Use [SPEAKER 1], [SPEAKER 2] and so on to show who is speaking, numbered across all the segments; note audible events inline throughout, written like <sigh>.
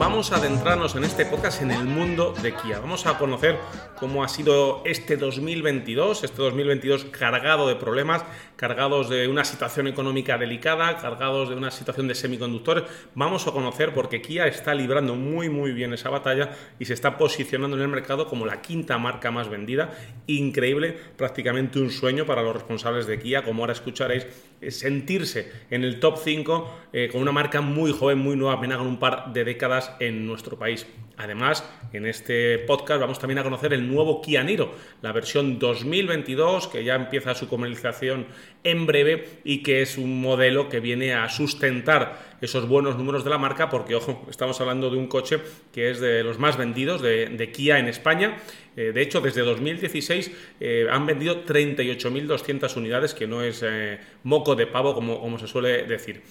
[SPEAKER 1] Vamos a adentrarnos en este podcast en el mundo de Kia. Vamos a conocer cómo ha sido este 2022, este 2022 cargado de problemas, cargados de una situación económica delicada, cargados de una situación de semiconductores. Vamos a conocer porque Kia está librando muy muy bien esa batalla y se está posicionando en el mercado como la quinta marca más vendida. Increíble, prácticamente un sueño para los responsables de Kia, como ahora escucharéis, sentirse en el top 5 eh, con una marca muy joven, muy nueva, apenas con un par de décadas en nuestro país. Además, en este podcast vamos también a conocer el nuevo Kia Niro, la versión 2022 que ya empieza su comercialización en breve y que es un modelo que viene a sustentar esos buenos números de la marca porque, ojo, estamos hablando de un coche que es de los más vendidos de, Kia en España. Eh, de hecho, desde 2016 eh, han vendido 38.200 unidades, que no es eh, moco de pavo como, como se suele decir.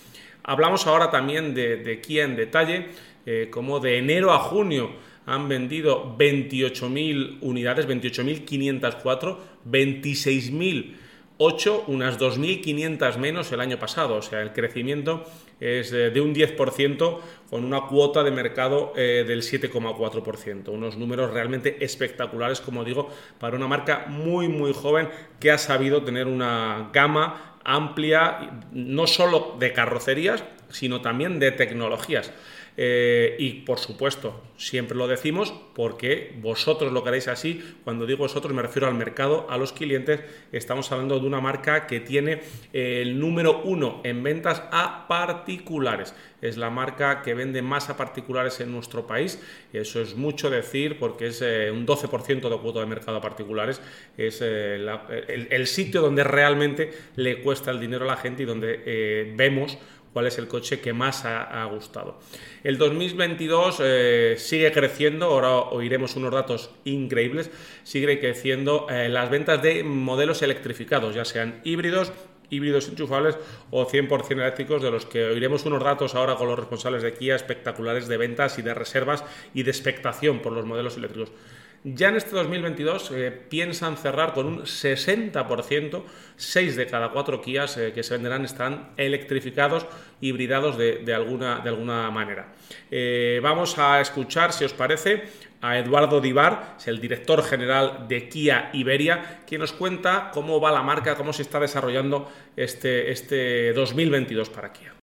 [SPEAKER 1] Hablamos ahora también de, Kia en detalle, como de enero a junio han vendido 28.000 unidades, 28.504, 26.000 8, unas 2.500 menos el año pasado. O sea, el crecimiento es eh, de un 10% con una cuota de mercado eh, del 7,4%. Unos números realmente espectaculares, como digo, para una marca muy, muy joven que ha sabido tener una gama amplia, no solo de carrocerías, sino también de tecnologías. Eh, y por supuesto, siempre lo decimos porque vosotros lo queréis así. Cuando digo vosotros me refiero al mercado, a los clientes. Estamos hablando de una marca que tiene eh, el número uno en ventas a particulares. Es la marca que vende más a particulares en nuestro país. Eso es mucho decir porque es eh, un 12% de cuota de mercado a particulares. Es el, sitio donde realmente le cuesta el dinero a la gente y donde vemos cuál es el coche que más ha, gustado. El 2022 eh, sigue creciendo, ahora oiremos unos datos increíbles, sigue creciendo eh, las ventas de modelos electrificados, ya sean híbridos, híbridos enchufables o 100% eléctricos, de los que oiremos unos datos ahora con los responsables de Kia espectaculares de ventas y de reservas y de expectación por los modelos eléctricos. Ya en este 2022 eh, piensan cerrar con un 60%, 6 de cada 4 Kias eh, que se venderán están electrificados, hibridados de, alguna, de alguna, manera. Eh, vamos a escuchar, si os parece, a Eduardo Divar, el director general de Kia Iberia, quien nos cuenta cómo va la marca, cómo se está desarrollando este, este 2022 para Kia.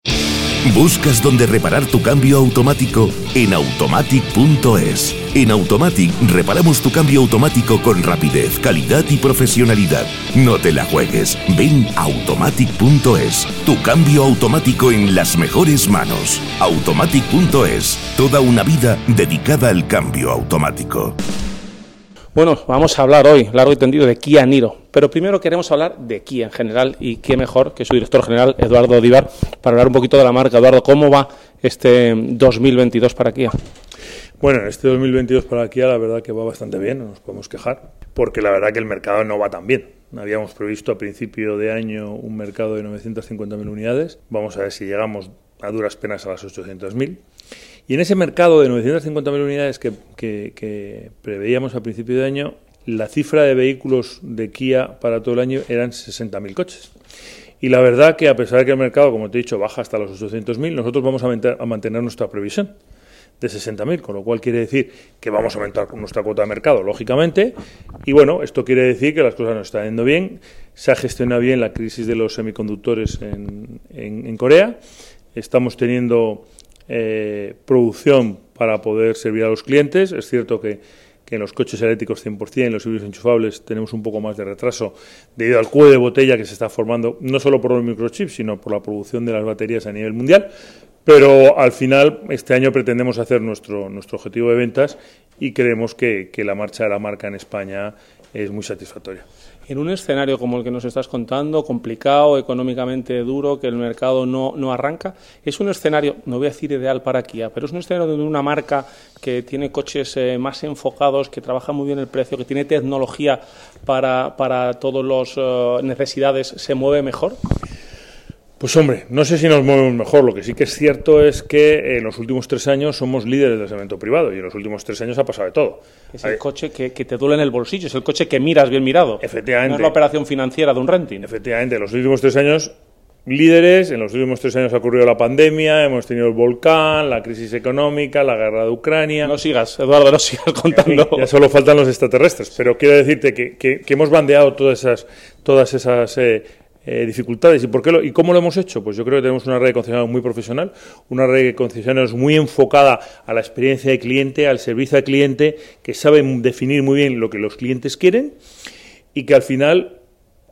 [SPEAKER 2] ¿Buscas dónde reparar tu cambio automático? En automatic.es. En Automatic reparamos tu cambio automático con rapidez, calidad y profesionalidad. No te la juegues. Ven a automatic.es. Tu cambio automático en las mejores manos. Automatic.es. Toda una vida dedicada al cambio automático.
[SPEAKER 1] Bueno, vamos a hablar hoy, largo y tendido, de Kia Niro. Pero primero queremos hablar de Kia en general y qué mejor que su director general, Eduardo Divar, para hablar un poquito de la marca. Eduardo, ¿cómo va este 2022 para Kia?
[SPEAKER 3] Bueno, este 2022 para Kia la verdad que va bastante bien, no nos podemos quejar, porque la verdad que el mercado no va tan bien. Habíamos previsto a principio de año un mercado de 950.000 unidades. Vamos a ver si llegamos a duras penas a las 800.000. Y en ese mercado de 950.000 unidades que, preveíamos a principio de año, la cifra de vehículos de Kia para todo el año eran 60.000 coches. Y la verdad que a pesar de que el mercado, como te he dicho, baja hasta los 800.000, nosotros vamos a, mantener nuestra previsión de 60.000, con lo cual quiere decir que vamos a aumentar nuestra cuota de mercado, lógicamente. Y bueno, esto quiere decir que las cosas nos están yendo bien, se ha gestionado bien la crisis de los semiconductores en Corea, estamos teniendo eh, producción para poder servir a los clientes. Es cierto que, en los coches eléctricos 100%, en los híbridos enchufables, tenemos un poco más de retraso debido al cuello de botella que se está formando, no solo por los microchips, sino por la producción de las baterías a nivel mundial. Pero al final, este año pretendemos hacer nuestro, nuestro objetivo de ventas y creemos que, que la marcha de la marca en España es muy satisfactoria.
[SPEAKER 1] En un escenario como el que nos estás contando, complicado, económicamente duro, que el mercado no, no, arranca, es un escenario, no voy a decir ideal para Kia, pero es un escenario donde una marca que tiene coches eh, más enfocados, que trabaja muy bien el precio, que tiene tecnología para, para todas las uh, necesidades, se mueve mejor.
[SPEAKER 3] Pues hombre, no sé si nos movemos mejor. Lo que sí que es cierto es que en los últimos tres años somos líderes del segmento privado y en los últimos tres años ha pasado de todo.
[SPEAKER 1] Es el coche que, que, te duele en el bolsillo, es el coche que miras bien mirado.
[SPEAKER 3] Efectivamente.
[SPEAKER 1] No es la operación financiera de un renting.
[SPEAKER 3] Efectivamente, en los últimos tres años líderes. En los últimos tres años ha ocurrido la pandemia, hemos tenido el volcán, la crisis económica, la guerra de Ucrania.
[SPEAKER 1] No sigas, Eduardo, no sigas contando.
[SPEAKER 3] Ya solo faltan los extraterrestres, pero quiero decirte que, que, que hemos bandeado todas esas, todas esas eh, eh, dificultades. ¿Y, por qué ¿Y cómo lo hemos hecho? Pues yo creo que tenemos una red de concesionarios muy profesional, una red de concesionarios muy enfocada a la experiencia de cliente, al servicio al cliente, que saben definir muy bien lo que los clientes quieren y que al final,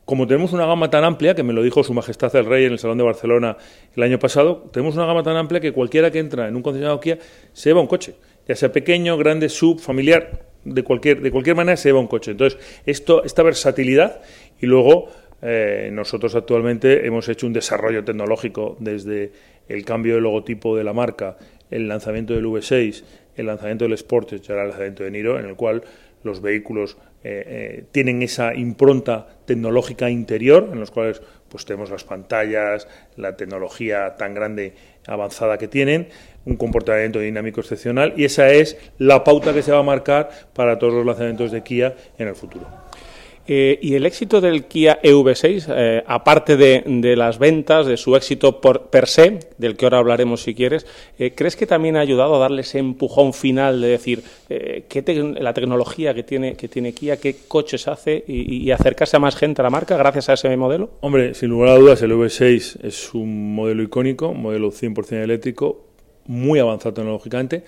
[SPEAKER 3] como tenemos una gama tan amplia, que me lo dijo Su Majestad el Rey en el Salón de Barcelona el año pasado, tenemos una gama tan amplia que cualquiera que entra en un concesionario Kia se lleva un coche, ya sea pequeño, grande, sub, familiar, de cualquier, de cualquier manera se lleva un coche. Entonces, esto, esta versatilidad y luego eh, nosotros actualmente hemos hecho un desarrollo tecnológico desde el cambio de logotipo de la marca, el lanzamiento del V6, el lanzamiento del Sportage y el lanzamiento de Niro, en el cual los vehículos eh, eh, tienen esa impronta tecnológica interior, en los cuales pues tenemos las pantallas, la tecnología tan grande avanzada que tienen, un comportamiento dinámico excepcional y esa es la pauta que se va a marcar para todos los lanzamientos de Kia en el futuro.
[SPEAKER 1] Eh, y el éxito del Kia EV6, eh, aparte de, de, las ventas, de su éxito por, per se, del que ahora hablaremos si quieres, eh, ¿crees que también ha ayudado a darle ese empujón final de decir eh, qué la tecnología que tiene, que tiene Kia, qué coches hace y, y, acercarse a más gente a la marca gracias a ese modelo?
[SPEAKER 3] Hombre, sin lugar a dudas, el EV6 es un modelo icónico, un modelo 100% eléctrico, muy avanzado tecnológicamente,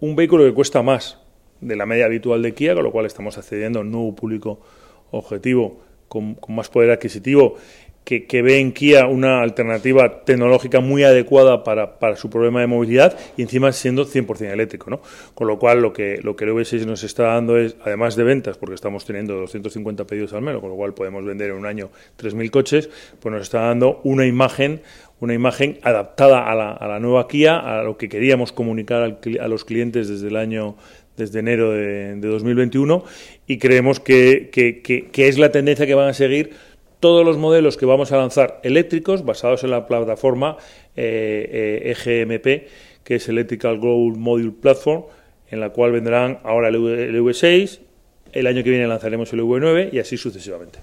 [SPEAKER 3] un vehículo que cuesta más de la media habitual de Kia, con lo cual estamos accediendo a un nuevo público objetivo con, más poder adquisitivo que, que, ve en Kia una alternativa tecnológica muy adecuada para, para, su problema de movilidad y encima siendo 100% eléctrico. ¿no? Con lo cual lo que, lo que el V6 nos está dando es, además de ventas, porque estamos teniendo 250 pedidos al mes, con lo cual podemos vender en un año 3.000 coches, pues nos está dando una imagen una imagen adaptada a la, a la nueva Kia, a lo que queríamos comunicar al, a los clientes desde el año desde enero de, de 2021 y creemos que, es la tendencia que van a seguir todos los modelos que vamos a lanzar eléctricos basados en la plataforma eh, eh, EGMP, que es Electrical Growth Module Platform, en la cual vendrán ahora el, el V6, el año que viene lanzaremos el V9 y así sucesivamente.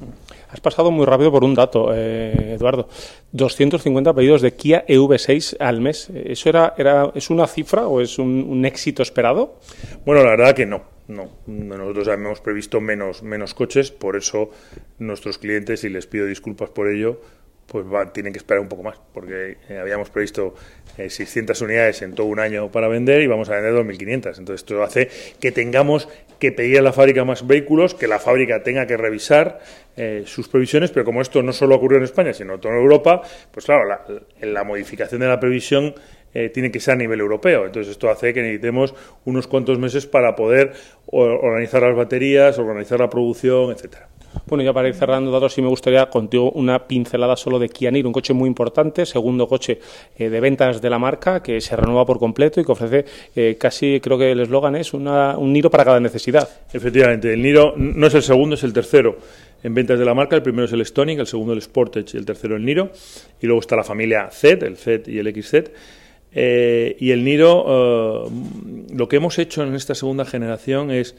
[SPEAKER 1] Has pasado muy rápido por un dato, eh, Eduardo. 250 pedidos de Kia EV6 al mes. ¿Eso era, era, es una cifra o es un, un éxito esperado?
[SPEAKER 3] Bueno, la verdad que no. No, nosotros hemos previsto menos, menos coches, por eso nuestros clientes, y les pido disculpas por ello, pues va, tienen que esperar un poco más, porque eh, habíamos previsto eh, 600 unidades en todo un año para vender y vamos a vender 2.500. Entonces esto hace que tengamos que pedir a la fábrica más vehículos, que la fábrica tenga que revisar eh, sus previsiones, pero como esto no solo ocurrió en España, sino en toda Europa, pues claro, la, la modificación de la previsión eh, tiene que ser a nivel europeo. Entonces esto hace que necesitemos unos cuantos meses para poder organizar las baterías, organizar la producción, etcétera.
[SPEAKER 1] Bueno, ya para ir cerrando datos, sí me gustaría contigo una pincelada solo de Kia Niro, un coche muy importante, segundo coche eh, de ventas de la marca, que se renueva por completo y que ofrece eh, casi, creo que el eslogan es una, un Niro para cada necesidad.
[SPEAKER 3] Efectivamente, el Niro no es el segundo, es el tercero en ventas de la marca. El primero es el Stonic, el segundo el Sportage y el tercero el Niro. Y luego está la familia Z, el Z y el XZ. Eh, y el Niro, lo que hemos hecho en esta segunda generación es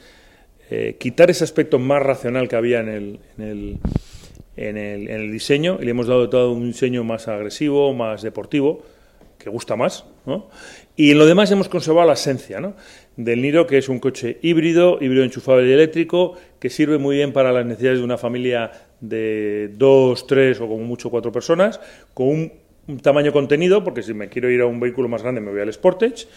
[SPEAKER 3] eh, quitar ese aspecto más racional que había en el, en el, en el, diseño y le hemos dado todo un diseño más agresivo, más deportivo, que gusta más. ¿no? Y en lo demás hemos conservado la esencia ¿no? del Niro, que es un coche híbrido, híbrido enchufable y eléctrico, que sirve muy bien para las necesidades de una familia de dos, tres o como mucho cuatro personas, con un, un tamaño contenido, porque si me quiero ir a un vehículo más grande me voy al Sportage,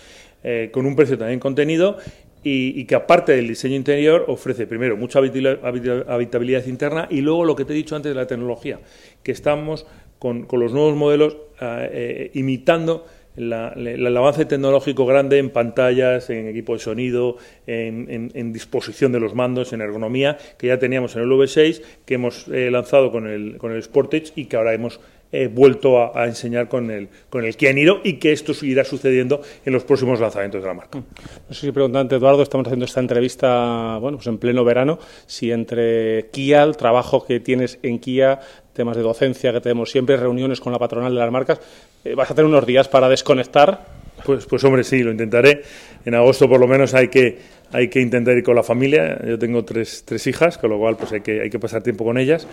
[SPEAKER 3] eh, con un precio también contenido y, que aparte del diseño interior ofrece primero mucha habitabilidad interna y luego lo que te he dicho antes de la tecnología, que estamos con, los nuevos modelos eh, eh, imitando el avance tecnológico grande en pantallas, en equipo de sonido, en, disposición de los mandos, en ergonomía, que ya teníamos en el V6, que hemos eh, lanzado con el, con el Sportage y que ahora hemos eh, vuelto a, enseñar con el, con el Kia Niro y que esto irá sucediendo en los próximos lanzamientos de la marca.
[SPEAKER 4] No sé si preguntante Eduardo, estamos haciendo esta entrevista bueno, pues en pleno verano, si entre Kia, el trabajo que tienes en Kia, temas de docencia que tenemos siempre, reuniones con la patronal de las marcas, eh, ¿vas a tener unos días para desconectar?
[SPEAKER 3] Pues, pues hombre, sí, lo intentaré. En agosto por lo menos hay que, hay que intentar ir con la familia. Yo tengo tres, tres hijas, con lo cual pues hay que, hay que pasar tiempo con ellas,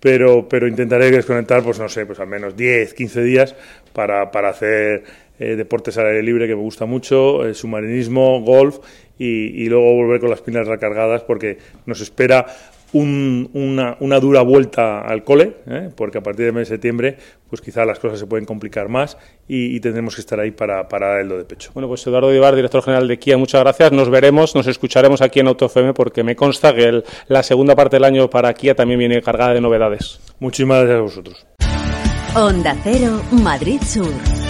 [SPEAKER 3] pero, pero intentaré desconectar, pues no sé, pues al menos 10, 15 días para, para hacer eh, deportes al aire libre que me gusta mucho, eh, submarinismo, golf y, y, luego volver con las pilas recargadas porque nos espera una, una, dura vuelta al cole, ¿eh? porque a partir del mes de septiembre, pues quizá las cosas se pueden complicar más y, tendremos que estar ahí para, para el do de pecho.
[SPEAKER 4] Bueno, pues Eduardo Divar, director general de Kia, muchas gracias. Nos veremos, nos escucharemos aquí en AutoFM porque me consta que la segunda parte del año para Kia también viene cargada de novedades.
[SPEAKER 3] Muchísimas gracias a vosotros.
[SPEAKER 5] Onda Cero, Madrid Sur.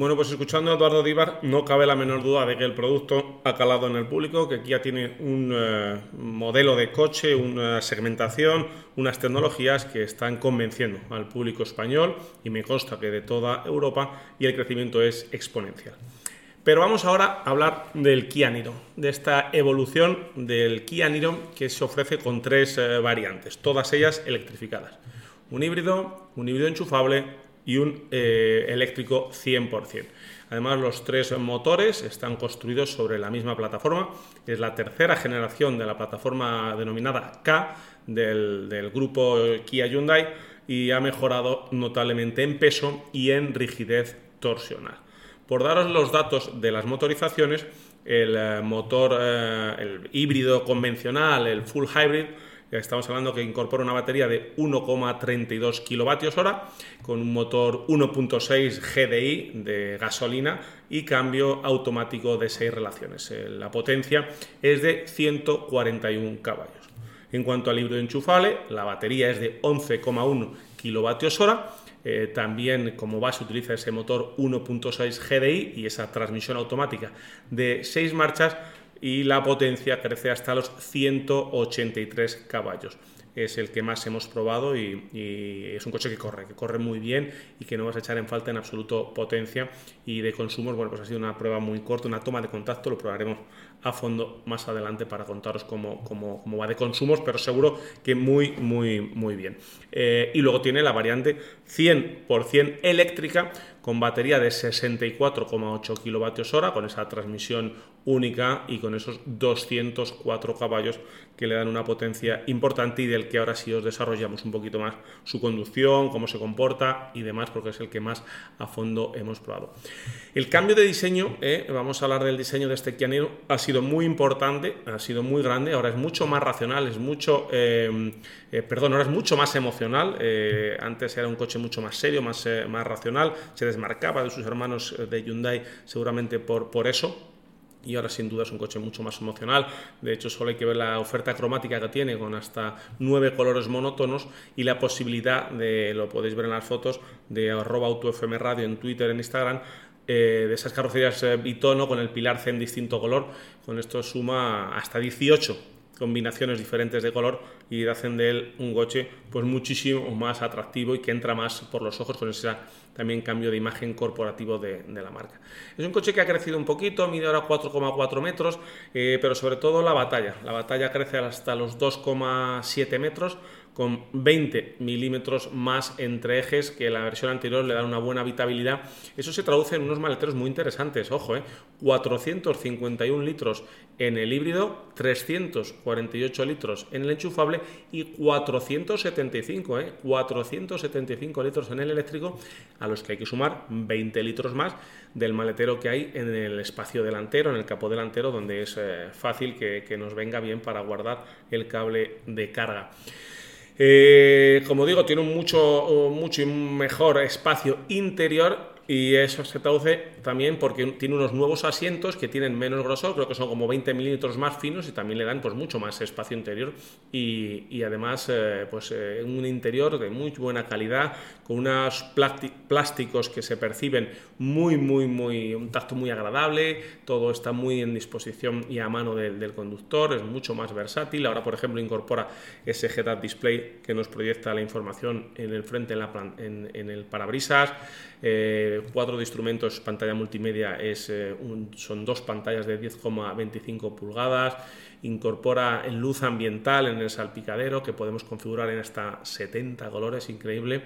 [SPEAKER 1] Bueno, pues escuchando a Eduardo Díbar, no cabe la menor duda de que el producto ha calado en el público, que Kia tiene un eh, modelo de coche, una segmentación, unas tecnologías que están convenciendo al público español y me consta que de toda Europa y el crecimiento es exponencial. Pero vamos ahora a hablar del Kia Niro, de esta evolución del Kia Niro que se ofrece con tres eh, variantes, todas ellas electrificadas. Un híbrido, un híbrido enchufable y un eh, eléctrico 100%. Además, los tres motores están construidos sobre la misma plataforma. Es la tercera generación de la plataforma denominada K del, grupo Kia Hyundai y ha mejorado notablemente en peso y en rigidez torsional. Por daros los datos de las motorizaciones, el eh, motor, eh, el híbrido convencional, el full hybrid, Estamos hablando que incorpora una batería de 1,32 kilovatios hora con un motor 1.6 GDI de gasolina y cambio automático de 6 relaciones. La potencia es de 141 caballos. En cuanto al híbrido enchufable, la batería es de 11,1 kilovatios hora. Eh, también como base utiliza ese motor 1.6 GDI y esa transmisión automática de 6 marchas y la potencia crece hasta los 183 caballos. Es el que más hemos probado y, es un coche que corre, que corre muy bien y que no vas a echar en falta en absoluto potencia y de consumos. Bueno, pues ha sido una prueba muy corta, una toma de contacto, lo probaremos a fondo más adelante para contaros cómo, cómo, cómo va de consumos, pero seguro que muy, muy, muy bien. Eh, y luego tiene la variante 100% eléctrica con batería de 64,8 kWh, con esa transmisión única y con esos 204 caballos que le dan una potencia importante y del que ahora sí os desarrollamos un poquito más su conducción, cómo se comporta y demás, porque es el que más a fondo hemos probado. El cambio de diseño, eh, vamos a hablar del diseño de este Kia ha sido muy importante, ha sido muy grande, ahora es mucho más racional, es mucho, eh, eh, perdón, ahora es mucho más emocional, antes era un coche mucho más serio, más, más racional, se desmarcaba de sus hermanos de Hyundai seguramente por, por eso, y ahora sin duda es un coche mucho más emocional. De hecho, solo hay que ver la oferta cromática que tiene con hasta nueve colores monótonos y la posibilidad de, lo podéis ver en las fotos, de arroba autofm radio en Twitter, en Instagram, eh, de esas carrocerías eh, bitono con el pilar C en distinto color. Con esto suma hasta 18 combinaciones diferentes de color y hacen de él un coche pues muchísimo más atractivo y que entra más por los ojos con ese también cambio de imagen corporativo de, la marca. Es un coche que ha crecido un poquito, mide ahora 4,4 metros, eh, pero sobre todo la batalla. La batalla crece hasta los 2,7 metros con 20 milímetros más entre ejes que la versión anterior le dan una buena habitabilidad. Eso se traduce en unos maleteros muy interesantes, ojo, eh, 451 litros en el híbrido, 348 litros en el enchufable y 475, eh, 475 litros en el eléctrico, a los que hay que sumar 20 litros más del maletero que hay en el espacio delantero, en el capó delantero, donde es eh, fácil que nos venga bien para guardar el cable de carga. Eh, como digo, tiene un mucho, mucho mejor espacio interior y eso se traduce también porque tiene unos nuevos asientos que tienen menos grosor, creo que son como 20 milímetros más finos y también le dan pues mucho más espacio interior y, además eh, pues eh, un interior de muy buena calidad con unos plásticos que se perciben muy muy muy un tacto muy agradable, todo está muy en disposición y a mano del, conductor, es mucho más versátil. Ahora por ejemplo incorpora ese head-up display que nos proyecta la información en el frente en, la, en el parabrisas. Eh, cuatro de instrumentos, pantalla multimedia es, eh, son dos pantallas de 10,25 pulgadas, incorpora luz ambiental en el salpicadero que podemos configurar en hasta 70 colores, increíble.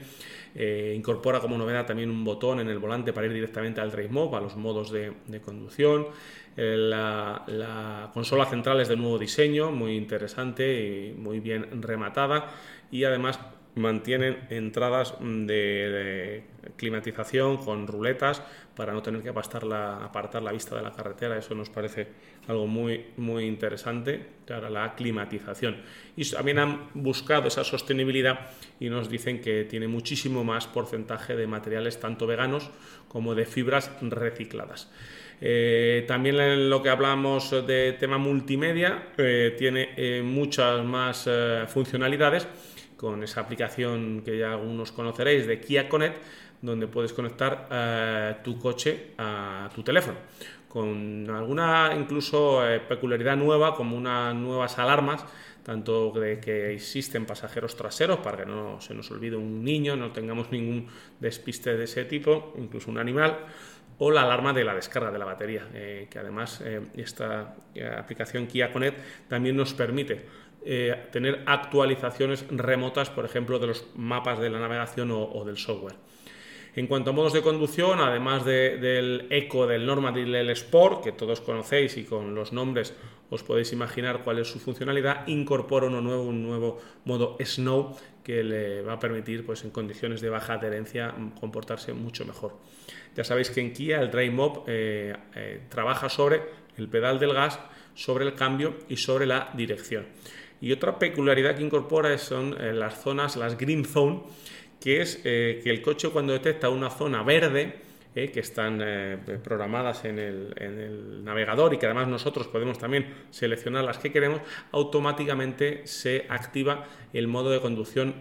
[SPEAKER 1] Eh, incorpora como novedad también un botón en el volante para ir directamente al Drive Mode, a los modos de, conducción. la, la, consola central es de nuevo diseño, muy interesante y muy bien rematada y además mantienen entradas de, climatización con ruletas para no tener que apartar la, apartar la vista de la carretera. Eso nos parece algo muy, muy interesante para la climatización. Y también han buscado esa sostenibilidad y nos dicen que tiene muchísimo más porcentaje de materiales tanto veganos como de fibras recicladas. Eh, también en lo que hablamos de tema multimedia, eh, tiene eh, muchas más funcionalidades con esa aplicación que ya algunos conoceréis de Kia Connect, donde puedes conectar eh, tu coche a tu teléfono. Con alguna incluso eh, peculiaridad nueva como unas nuevas alarmas tanto de que existen pasajeros traseros para que no se nos olvide un niño, no tengamos ningún despiste de ese tipo, incluso un animal, o la alarma de la descarga de la batería, eh, que además esta aplicación Kia Connect también nos permite eh, tener actualizaciones remotas, por ejemplo, de los mapas de la navegación o, del software. En cuanto a modos de conducción, además del Eco, del Normal y del Sport, que todos conocéis y con los nombres os podéis imaginar cuál es su funcionalidad, incorpora uno nuevo, un nuevo modo Snow que le va a permitir, pues, en condiciones de baja adherencia, comportarse mucho mejor. Ya sabéis que en Kia el Drive Mob eh, eh, trabaja sobre el pedal del gas, sobre el cambio y sobre la dirección. Y otra peculiaridad que incorpora son eh, las zonas, las green zone, que es eh, que el coche cuando detecta una zona verde, eh, que están programadas en el, navegador y que además nosotros podemos también seleccionar las que queremos, automáticamente se activa el modo de conducción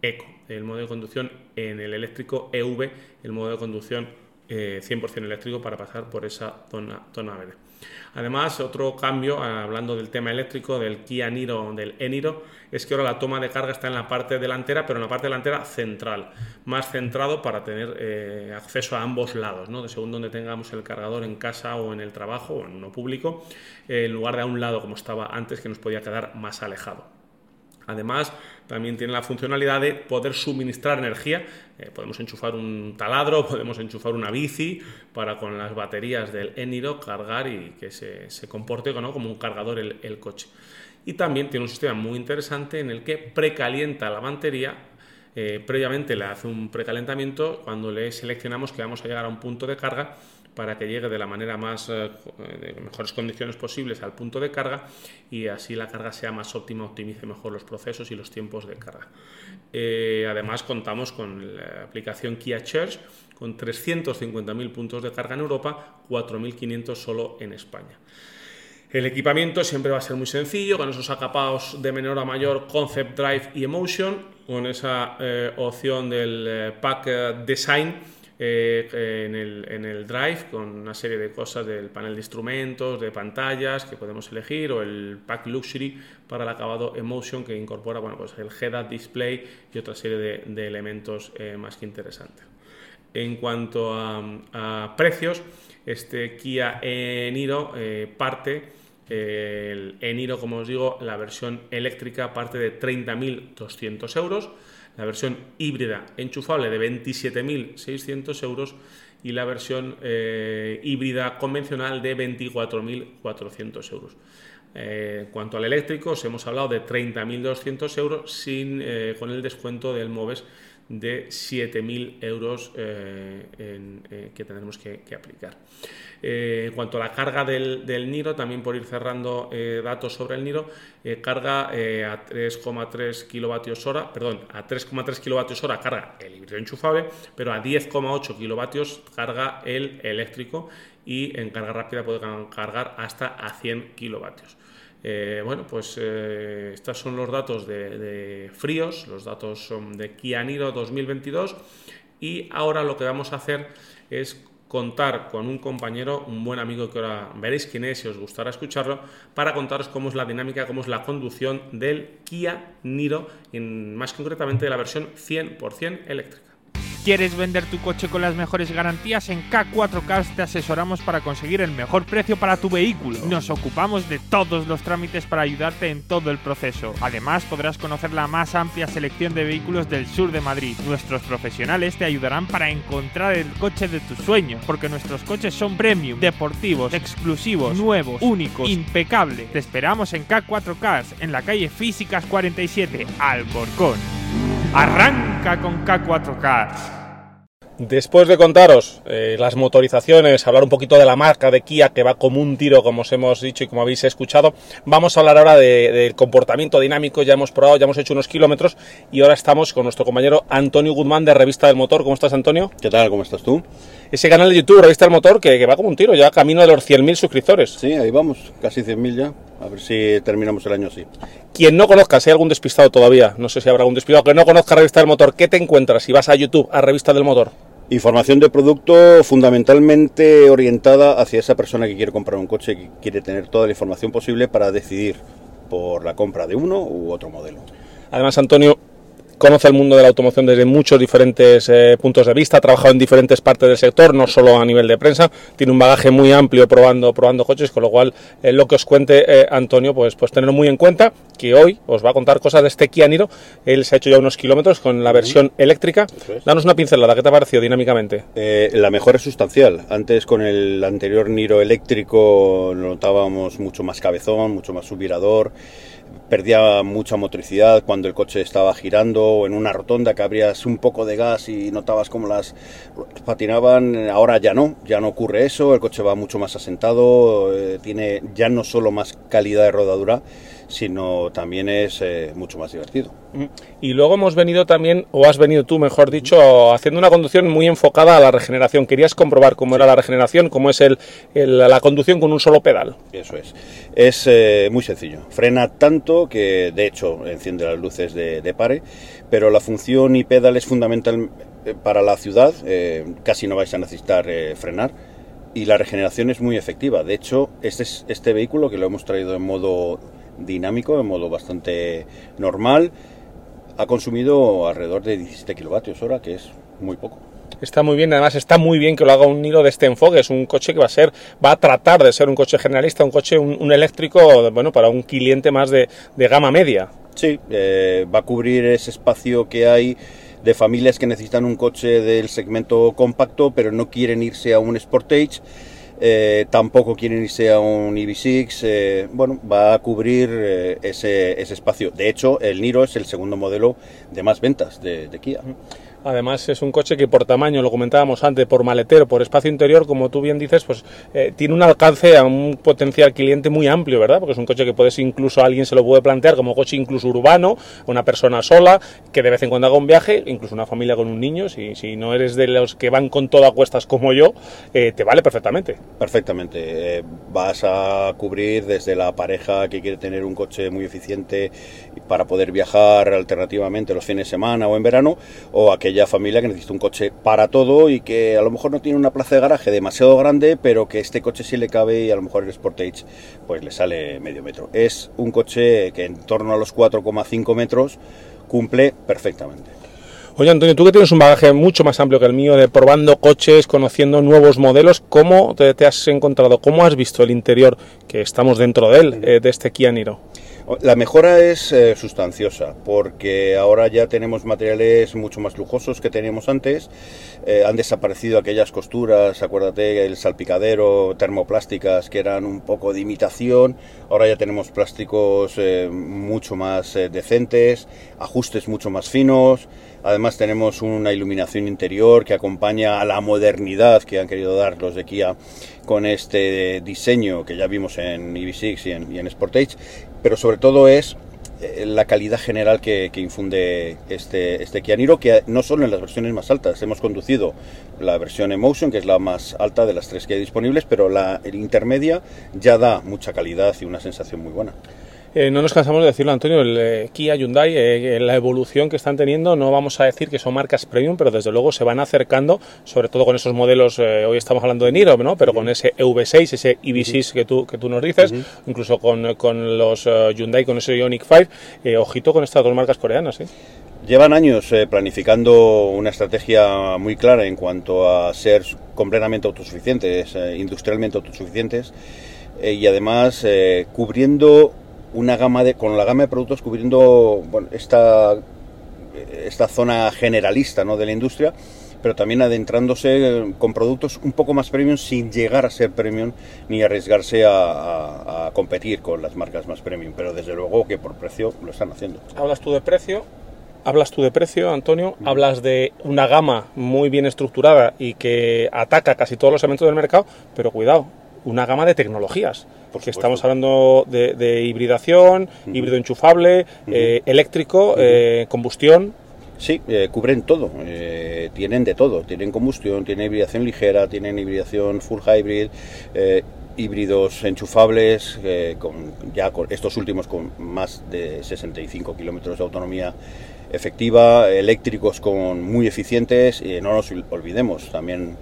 [SPEAKER 1] eco, el modo de conducción en el eléctrico EV, el modo de conducción 100% eléctrico para pasar por esa zona verde. Además, otro cambio, hablando del tema eléctrico, del Kia Niro, del Eniro, es que ahora la toma de carga está en la parte delantera, pero en la parte delantera central, más centrado para tener eh, acceso a ambos lados, ¿no? de según donde tengamos el cargador en casa o en el trabajo o en uno público, eh, en lugar de a un lado como estaba antes, que nos podía quedar más alejado. Además, también tiene la funcionalidad de poder suministrar energía. Eh, podemos enchufar un taladro, <laughs> podemos enchufar una bici para con las baterías del Eniro cargar y que se, comporte como un cargador el, coche. Y también tiene un sistema muy interesante en el que precalienta la batería eh, previamente le hace un precalentamiento cuando le seleccionamos que vamos a llegar a un punto de carga para que llegue de la manera más, eh, de mejores condiciones posibles al punto de carga y así la carga sea más óptima, optimice mejor los procesos y los tiempos de carga. Eh, además contamos con la aplicación Kia Charge con 350.000 puntos de carga en Europa, 4.500 solo en España. El equipamiento siempre va a ser muy sencillo, con esos acapados de menor a mayor Concept Drive y Emotion, con esa eh, opción del Pack Design eh, en, el, Drive con una serie de cosas del panel de instrumentos, de pantallas que podemos elegir o el Pack Luxury para el acabado Emotion que incorpora bueno, pues el head-up display y otra serie de, elementos eh, más que interesantes. En cuanto a, precios, este Kia Eniro eh, parte el Eniro, como os digo, la versión eléctrica parte de 30.200 euros la versión híbrida enchufable de 27.600 euros y la versión eh, híbrida convencional de 24.400 euros. Eh, en cuanto al eléctrico, os hemos hablado de 30.200 euros sin, eh, con el descuento del MOVES
[SPEAKER 6] de 7.000 euros eh, eh, que tendremos que, aplicar. Eh, en cuanto a la carga del, Niro, también por ir cerrando datos sobre el Niro, carga a 3,3 kilovatios hora, perdón, a 3,3 kilovatios hora carga el híbrido enchufable, pero a 10,8 kilovatios carga el eléctrico y en carga rápida puede cargar hasta a 100 kilovatios. Eh, bueno, pues eh, estos son los datos de, fríos, los datos son de Kia Niro 2022 y ahora lo que vamos a hacer es contar con un compañero, un buen amigo que ahora veréis quién es si os gustará escucharlo, para contaros cómo es la dinámica, cómo es la conducción del Kia Niro, más concretamente de la versión 100% eléctrica.
[SPEAKER 7] ¿Quieres vender tu coche con las mejores garantías? En K4Cars te asesoramos para conseguir el mejor precio para tu vehículo. Nos ocupamos de todos los trámites para ayudarte en todo el proceso. Además, podrás conocer la más amplia selección de vehículos del sur de Madrid. Nuestros profesionales te ayudarán para encontrar el coche de tus sueños, porque nuestros coches son premium, deportivos, exclusivos, nuevos, únicos, impecables. Te esperamos en K4Cars, en la calle Físicas 47, Alcorcón. Arranca con K4K.
[SPEAKER 1] Después de contaros eh, las motorizaciones, hablar un poquito de la marca de Kia que va como un tiro, como os hemos dicho y como habéis escuchado, vamos a hablar ahora del comportamiento dinámico. Ya hemos probado, ya hemos hecho unos kilómetros y ahora estamos con nuestro compañero Antonio Guzmán de Revista del Motor. ¿Cómo estás, Antonio?
[SPEAKER 8] ¿Qué tal? ¿Cómo estás tú?
[SPEAKER 1] Ese canal de YouTube, Revista del Motor, que, va como un tiro, ya camino de los 100.000 suscriptores.
[SPEAKER 8] Sí, ahí vamos, casi 100.000 ya. A ver si terminamos el año así.
[SPEAKER 1] Quien no conozca, si hay algún despistado todavía, no sé si habrá algún despistado que no conozca Revista del Motor, ¿qué te encuentras si vas a YouTube, a Revista del Motor?
[SPEAKER 8] Información de producto fundamentalmente orientada hacia esa persona que quiere comprar un coche, que quiere tener toda la información posible para decidir por la compra de uno u otro modelo.
[SPEAKER 1] Además, Antonio, conoce el mundo de la automoción desde muchos diferentes eh, puntos de vista, ha trabajado en diferentes partes del sector, no solo a nivel de prensa, tiene un bagaje muy amplio probando, probando coches, con lo cual eh, lo que os cuente eh, Antonio, pues, pues tenerlo muy en cuenta, que hoy os va a contar cosas de este Kia Niro, él se ha hecho ya unos kilómetros con la versión eléctrica, danos una pincelada, ¿qué te ha parecido dinámicamente?
[SPEAKER 8] la mejor es sustancial, antes con el anterior Niro eléctrico notábamos mucho más cabezón, mucho más subvirador, perdía mucha motricidad cuando el coche estaba girando o en una rotonda que abrías un poco de gas y notabas como las patinaban. Ahora ya no, ya no ocurre eso, el coche va mucho más asentado, eh, tiene ya no solo más calidad de rodadura, sino también es eh, mucho más divertido.
[SPEAKER 1] Y luego hemos venido también, o has venido tú, mejor dicho, haciendo una conducción muy enfocada a la regeneración. Querías comprobar cómo era la regeneración, cómo es el, la conducción con un solo pedal.
[SPEAKER 8] Eso es. Es eh, muy sencillo. Frena tanto que, de hecho, enciende las luces de, pare, pero la función y pedal es fundamental eh, para la ciudad. casi no vais a necesitar frenar y la regeneración es muy efectiva. De hecho, este, es, este vehículo que lo hemos traído en modo dinámico, en modo bastante normal, ha consumido alrededor de 17 kilovatios hora, que es muy poco.
[SPEAKER 1] Está muy bien, además está muy bien que lo haga un Niro de este enfoque. Es un coche que va a ser, va a tratar de ser un coche generalista, un coche, un, eléctrico, bueno, para un cliente más de, gama media.
[SPEAKER 8] Sí, eh, va a cubrir ese espacio que hay de familias que necesitan un coche del segmento compacto, pero no quieren irse a un Sportage eh, tampoco quieren irse a un EV6, eh, bueno, va a cubrir eh, ese, ese, espacio. De hecho, el Niro es el segundo modelo de más ventas de, de Kia.
[SPEAKER 1] Además es un coche que por tamaño, lo comentábamos antes, por maletero, por espacio interior, como tú bien dices, pues eh, tiene un alcance a un potencial cliente muy amplio, ¿verdad? Porque es un coche que puedes incluso alguien se lo puede plantear como coche incluso urbano, una persona sola, que de vez en cuando haga un viaje, incluso una familia con un niño, si, no eres de los que van con todo a cuestas como yo, eh, te vale perfectamente.
[SPEAKER 8] Perfectamente. Eh, vas a cubrir desde la pareja que quiere tener un coche muy eficiente para poder viajar alternativamente los fines de semana o en verano, o aquel aquella familia que necesita un coche para todo y que a lo mejor no tiene una plaza de garaje demasiado grande, pero que este coche sí le cabe y a lo mejor el Sportage pues le sale medio metro. Es un coche que en torno a los 4,5 metros cumple perfectamente.
[SPEAKER 1] Oye Antonio, tú que tienes un bagaje mucho más amplio que el mío de probando coches, conociendo nuevos modelos, ¿cómo te, has encontrado? ¿Cómo has visto el interior que estamos dentro de él, eh, de este Kia Niro?
[SPEAKER 8] La mejora es eh, sustanciosa porque ahora ya tenemos materiales mucho más lujosos que teníamos antes. Eh, han desaparecido aquellas costuras, acuérdate, el salpicadero, termoplásticas que eran un poco de imitación. Ahora ya tenemos plásticos eh, mucho más decentes, ajustes mucho más finos. Además tenemos una iluminación interior que acompaña a la modernidad que han querido dar los de Kia con este diseño que ya vimos en EV6 y en, y en Sportage pero sobre todo es eh, la calidad general que, infunde este, este Kia Niro, que no solo en las versiones más altas, hemos conducido la versión Emotion, que es la más alta de las tres que hay disponibles, pero la intermedia ya da mucha calidad y una sensación muy buena.
[SPEAKER 4] Eh, no nos cansamos de decirlo, Antonio, el eh, Kia Hyundai, eh, la evolución que están teniendo, no vamos a decir que son marcas premium, pero desde luego se van acercando, sobre todo con esos modelos, hoy estamos hablando de Niro, ¿no? pero con ese EV6, ese EV6 que, tú, que tú nos dices, incluso con, con los Hyundai, con ese Ioniq 5, ojito con estas dos marcas coreanas.
[SPEAKER 8] Llevan años planificando una estrategia muy clara en cuanto a ser completamente autosuficientes, industrialmente autosuficientes, y además cubriendo una gama de, con la gama de productos cubriendo esta, esta zona generalista ¿no? de la industria, pero también adentrándose con productos un poco más premium sin llegar a ser premium ni arriesgarse a, competir con las marcas más premium, pero desde luego que por precio lo están haciendo.
[SPEAKER 4] Hablas tú de precio, Hablas tú de precio, Antonio, hablas de una gama muy bien estructurada y que ataca casi todos los elementos del mercado, pero cuidado, una gama de tecnologías porque estamos hablando de, hibridación, híbrido enchufable, eh, eléctrico, eh, combustión.
[SPEAKER 8] Sí, eh, cubren todo, tienen de todo, tienen combustión, tienen hibridación ligera, tienen hibridación full hybrid, híbridos enchufables, con, ya con estos últimos con más de 65 kilómetros de autonomía efectiva, eléctricos con muy eficientes, y no nos olvidemos también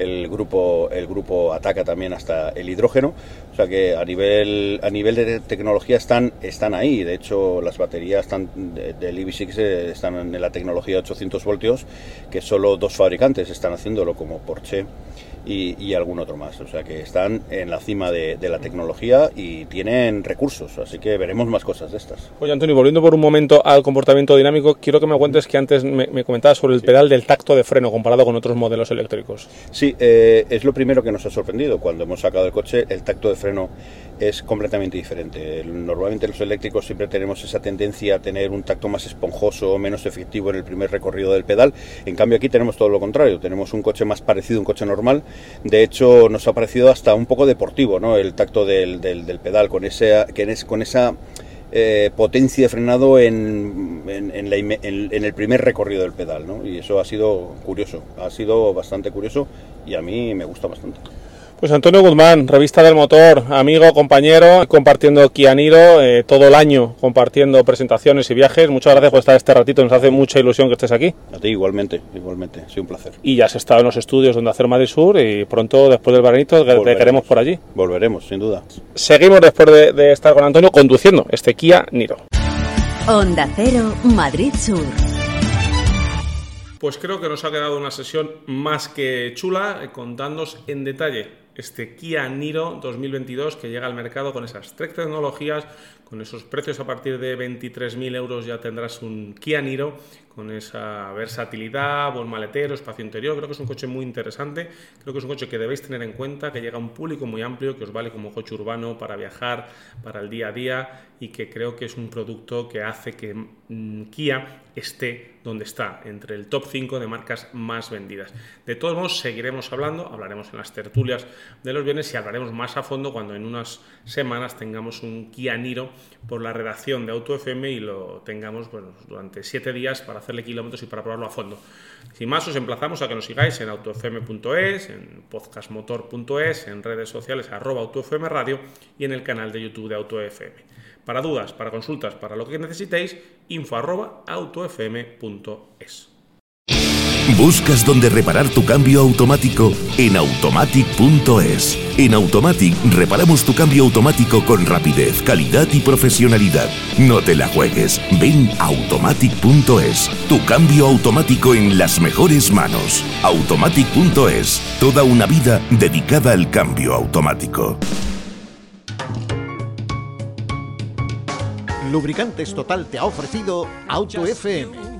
[SPEAKER 8] el grupo, el grupo ataca también hasta el hidrógeno, o sea que a nivel, a nivel de tecnología están, están ahí, de hecho las baterías están, del EV6 están en la tecnología de 800 voltios, que solo dos fabricantes están haciéndolo como Porsche y, algún otro más. O sea que están en la cima de, la tecnología y tienen recursos, así que veremos más cosas de estas.
[SPEAKER 4] Oye, Antonio, volviendo por un momento al comportamiento dinámico, quiero que me cuentes que antes me, comentabas sobre el pedal del tacto de freno comparado con otros modelos eléctricos.
[SPEAKER 8] Sí, eh, es lo primero que nos ha sorprendido. Cuando hemos sacado el coche, el tacto de freno es completamente diferente. Normalmente los eléctricos siempre tenemos esa tendencia a tener un tacto más esponjoso, menos efectivo en el primer recorrido del pedal. En cambio aquí tenemos todo lo contrario, tenemos un coche más parecido a un coche normal. De hecho nos ha parecido hasta un poco deportivo ¿no? el tacto del, del, pedal, con, ese, con esa... Eh, potencia de frenado en, en, en, el primer recorrido del pedal, ¿no? Y eso ha sido curioso, ha sido bastante curioso y a mí me gusta bastante.
[SPEAKER 4] Pues Antonio Guzmán, revista del motor, amigo, compañero, compartiendo Kianiro eh, todo el año, compartiendo presentaciones y viajes. Muchas gracias por estar este ratito, nos hace mucha ilusión que estés aquí.
[SPEAKER 8] A ti igualmente, igualmente, sido un placer.
[SPEAKER 4] Y ya has estado en los estudios donde hacer Madrid Sur y pronto, después del veranito, te queremos por allí.
[SPEAKER 8] Volveremos, sin duda.
[SPEAKER 4] Seguimos después de, de estar con Antonio conduciendo este Kia Niro.
[SPEAKER 5] Onda Cero, Madrid Sur.
[SPEAKER 1] Pues creo que nos ha quedado una sesión más que chula, eh, contándonos en detalle este Kia Niro 2022 que llega al mercado con esas tres tecnologías, con esos precios a partir de 23.000 euros ya tendrás un Kia Niro con esa versatilidad, buen maletero, espacio interior. Creo que es un coche muy interesante. Creo que es un coche que debéis tener en cuenta, que llega a un público muy amplio, que os vale como coche urbano para viajar, para el día a día y que creo que es un producto que hace que mm, Kia esté donde está, entre el top 5 de marcas más vendidas. De todos modos, seguiremos hablando, hablaremos en las tertulias de los bienes y hablaremos más a fondo cuando en unas semanas tengamos un Kia Niro por la redacción de Auto FM y lo tengamos bueno, durante 7 días para hacerle kilómetros y para probarlo a fondo. Sin más, os emplazamos a que nos sigáis en autofm.es, en podcastmotor.es, en redes sociales arroba autofm radio y en el canal de YouTube de AutoFM. Para dudas, para consultas, para lo que necesitéis, info arroba autofm.es.
[SPEAKER 2] ¿Buscas dónde reparar tu cambio automático? En automatic.es. En Automatic reparamos tu cambio automático con rapidez, calidad y profesionalidad. No te la juegues. Ven automatic.es. Tu cambio automático en las mejores manos. Automatic.es. Toda una vida dedicada al cambio automático.
[SPEAKER 9] Lubricantes Total te ha ofrecido Auto FM.